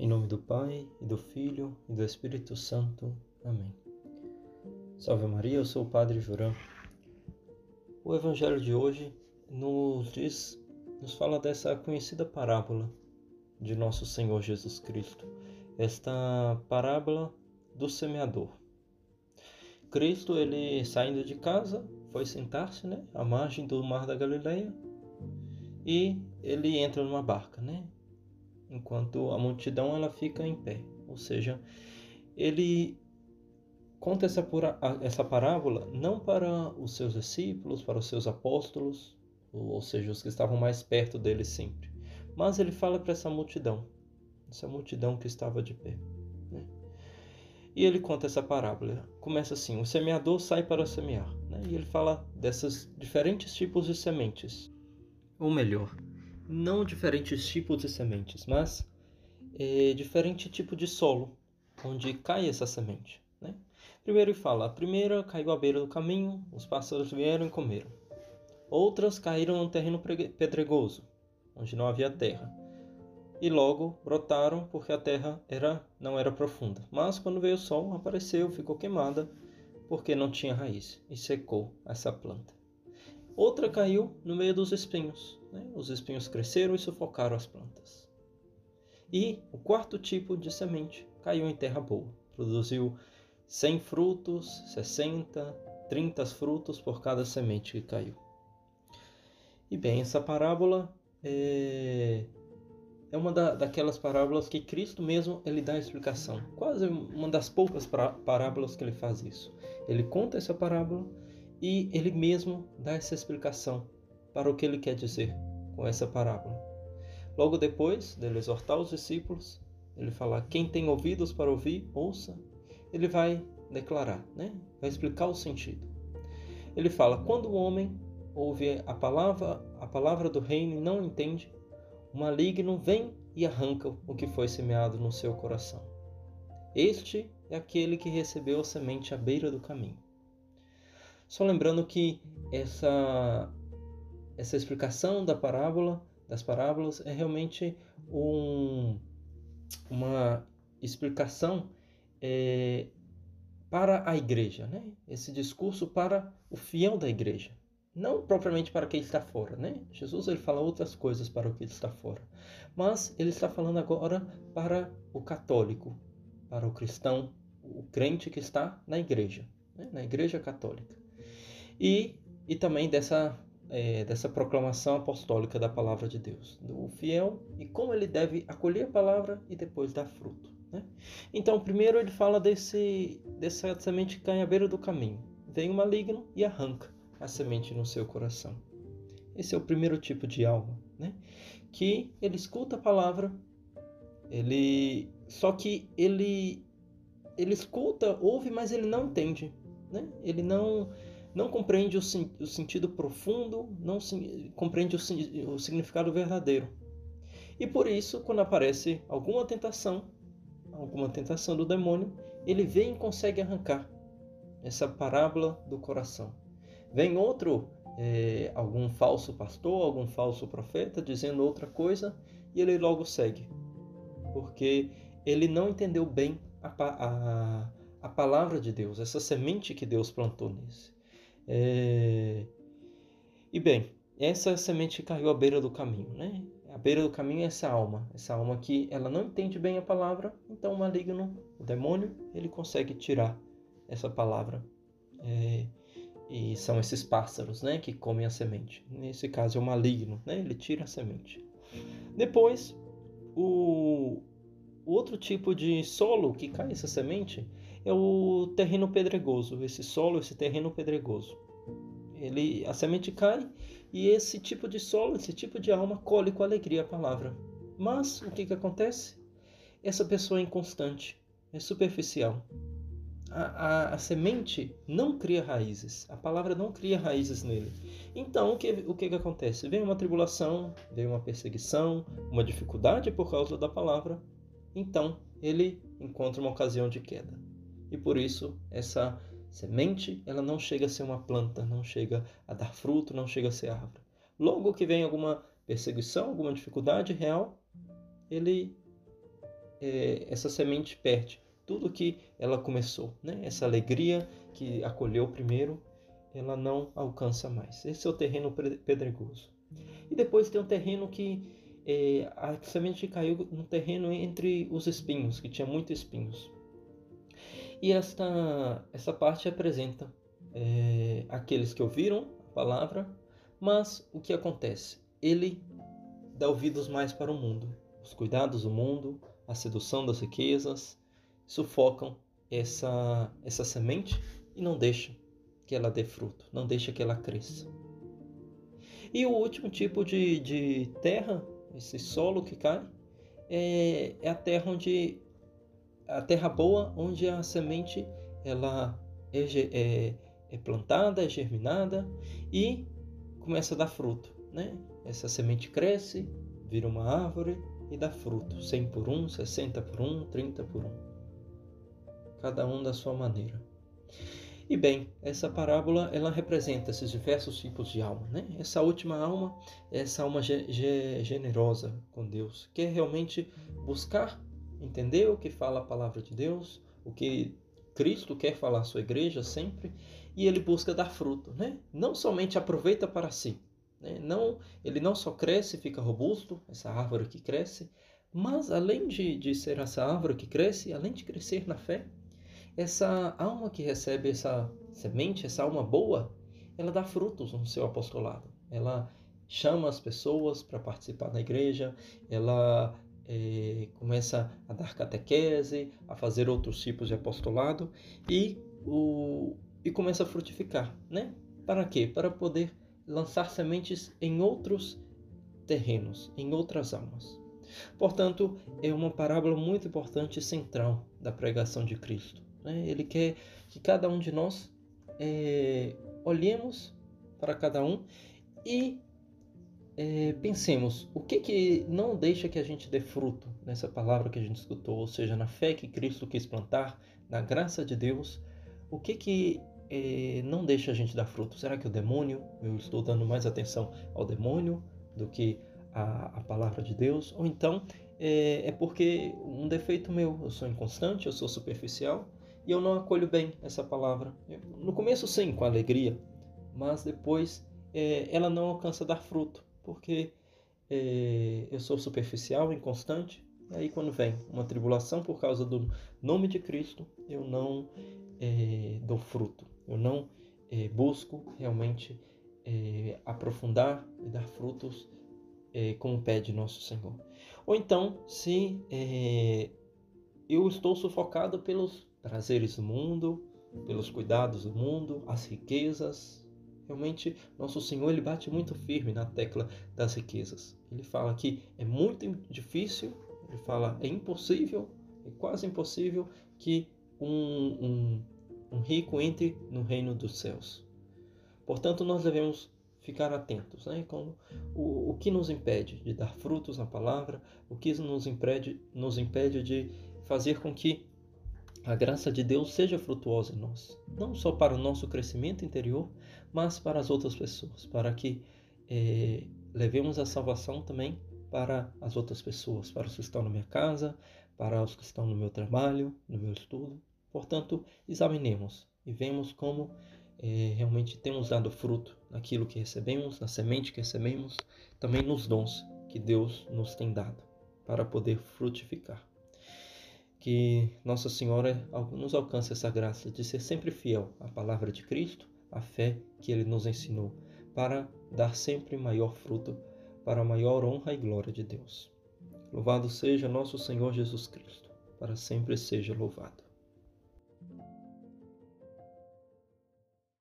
Em nome do Pai, e do Filho, e do Espírito Santo. Amém. Salve Maria, eu sou o Padre Jurão. O Evangelho de hoje nos diz, nos fala dessa conhecida parábola de nosso Senhor Jesus Cristo. Esta parábola do semeador. Cristo, ele saindo de casa, foi sentar-se, né, à margem do mar da Galileia, e ele entra numa barca, né? Enquanto a multidão ela fica em pé. Ou seja, ele conta essa, pura, essa parábola não para os seus discípulos, para os seus apóstolos, ou seja, os que estavam mais perto dele sempre, mas ele fala para essa multidão, essa multidão que estava de pé. Né? E ele conta essa parábola. Começa assim: o semeador sai para semear. Né? E ele fala desses diferentes tipos de sementes. Ou melhor, não diferentes tipos de sementes, mas é, diferente tipo de solo onde cai essa semente. Né? Primeiro ele fala: a primeira caiu à beira do caminho, os pássaros vieram e comeram. Outras caíram no terreno pedregoso, onde não havia terra, e logo brotaram porque a terra era não era profunda. Mas quando veio o sol, apareceu, ficou queimada, porque não tinha raiz, e secou essa planta. Outra caiu no meio dos espinhos. Né? Os espinhos cresceram e sufocaram as plantas. E o quarto tipo de semente caiu em terra boa. Produziu 100 frutos, 60, 30 frutos por cada semente que caiu. E bem, essa parábola é, é uma da, daquelas parábolas que Cristo mesmo ele dá a explicação. Quase uma das poucas parábolas que ele faz isso. Ele conta essa parábola e ele mesmo dá essa explicação para o que ele quer dizer com essa parábola. Logo depois dele exortar os discípulos, ele fala: Quem tem ouvidos para ouvir, ouça. Ele vai declarar, né? vai explicar o sentido. Ele fala: Quando o homem ouve a palavra, a palavra do reino e não entende, o maligno vem e arranca o que foi semeado no seu coração. Este é aquele que recebeu a semente à beira do caminho. Só lembrando que essa essa explicação da parábola, das parábolas é realmente um, uma explicação é, para a igreja, né? Esse discurso para o fiel da igreja, não propriamente para quem está fora, né? Jesus ele fala outras coisas para o que está fora, mas ele está falando agora para o católico, para o cristão, o crente que está na igreja, né? na igreja católica e, e também dessa, é, dessa proclamação apostólica da palavra de Deus, do fiel e como ele deve acolher a palavra e depois dar fruto. Né? Então, primeiro ele fala desse, dessa semente que cai à beira do caminho. Vem o maligno e arranca a semente no seu coração. Esse é o primeiro tipo de alma, né? Que ele escuta a palavra, ele só que ele ele escuta, ouve, mas ele não entende, né? Ele não não compreende o, o sentido profundo, não compreende o, o significado verdadeiro. E por isso, quando aparece alguma tentação, alguma tentação do demônio, ele vem e consegue arrancar essa parábola do coração. Vem outro, é, algum falso pastor, algum falso profeta dizendo outra coisa e ele logo segue, porque ele não entendeu bem a, a, a palavra de Deus, essa semente que Deus plantou nesse. É... E bem, essa semente caiu à beira do caminho, né? À beira do caminho é essa alma, essa alma que ela não entende bem a palavra, então o maligno, o demônio, ele consegue tirar essa palavra. É... E são esses pássaros, né, que comem a semente. Nesse caso é o maligno, né? Ele tira a semente. Depois, o, o outro tipo de solo que cai essa semente é o terreno pedregoso, esse solo, esse terreno pedregoso. Ele, a semente cai e esse tipo de solo, esse tipo de alma colhe com alegria a palavra. Mas o que, que acontece? Essa pessoa é inconstante, é superficial. A, a, a, semente não cria raízes, a palavra não cria raízes nele. Então, o que, o que, que acontece? Vem uma tribulação, vem uma perseguição, uma dificuldade por causa da palavra, então ele encontra uma ocasião de queda e por isso essa semente ela não chega a ser uma planta, não chega a dar fruto, não chega a ser árvore. Logo que vem alguma perseguição, alguma dificuldade real, ele é, essa semente perde tudo que ela começou, né? Essa alegria que acolheu primeiro, ela não alcança mais. Esse é o terreno pedregoso. E depois tem um terreno que é, a semente caiu no terreno entre os espinhos, que tinha muitos espinhos. E esta, essa parte apresenta é, aqueles que ouviram a palavra, mas o que acontece? Ele dá ouvidos mais para o mundo, os cuidados do mundo, a sedução das riquezas, sufocam essa, essa semente e não deixam que ela dê fruto, não deixa que ela cresça. E o último tipo de, de terra, esse solo que cai, é, é a terra onde a terra boa, onde a semente ela é, é, é plantada, é germinada e começa a dar fruto, né? Essa semente cresce, vira uma árvore e dá fruto, 100 por 1, 60 por 1, 30 por 1. Cada um da sua maneira. E bem, essa parábola ela representa esses diversos tipos de alma, né? Essa última alma, essa alma ge ge generosa com Deus, que é realmente buscar entender o que fala a palavra de Deus, o que Cristo quer falar à sua igreja sempre, e ele busca dar fruto, né? Não somente aproveita para si, né? não, ele não só cresce, fica robusto, essa árvore que cresce, mas além de, de ser essa árvore que cresce, além de crescer na fé, essa alma que recebe essa semente, essa alma boa, ela dá frutos no seu apostolado. Ela chama as pessoas para participar da igreja, ela é, começa a dar catequese, a fazer outros tipos de apostolado e, o, e começa a frutificar, né? Para quê? Para poder lançar sementes em outros terrenos, em outras almas. Portanto, é uma parábola muito importante e central da pregação de Cristo. Né? Ele quer que cada um de nós é, olhemos para cada um e é, pensemos o que que não deixa que a gente dê fruto nessa palavra que a gente escutou, ou seja, na fé que Cristo quis plantar, na graça de Deus, o que que é, não deixa a gente dar fruto? Será que o demônio? Eu estou dando mais atenção ao demônio do que a palavra de Deus? Ou então é, é porque um defeito meu, eu sou inconstante, eu sou superficial, e eu não acolho bem essa palavra. No começo, sim, com alegria, mas depois é, ela não alcança dar fruto, porque é, eu sou superficial, inconstante. E aí, quando vem uma tribulação por causa do nome de Cristo, eu não é, dou fruto, eu não é, busco realmente aprofundar e dar frutos como pede nosso Senhor. Ou então, se eu estou sufocado pelos prazeres do mundo, pelos cuidados do mundo, as riquezas. Realmente, nosso Senhor ele bate muito firme na tecla das riquezas. Ele fala que é muito difícil, ele fala é impossível, é quase impossível que um, um, um rico entre no reino dos céus. Portanto, nós devemos ficar atentos, né? Com o, o que nos impede de dar frutos na palavra, o que nos impede, nos impede de fazer com que a graça de Deus seja frutuosa em nós, não só para o nosso crescimento interior, mas para as outras pessoas, para que é, levemos a salvação também para as outras pessoas, para os que estão na minha casa, para os que estão no meu trabalho, no meu estudo. Portanto, examinemos e vemos como é, realmente temos dado fruto naquilo que recebemos, na semente que recebemos, também nos dons que Deus nos tem dado para poder frutificar. Que Nossa Senhora nos alcance essa graça de ser sempre fiel à palavra de Cristo, à fé que Ele nos ensinou, para dar sempre maior fruto, para a maior honra e glória de Deus. Louvado seja nosso Senhor Jesus Cristo, para sempre seja louvado.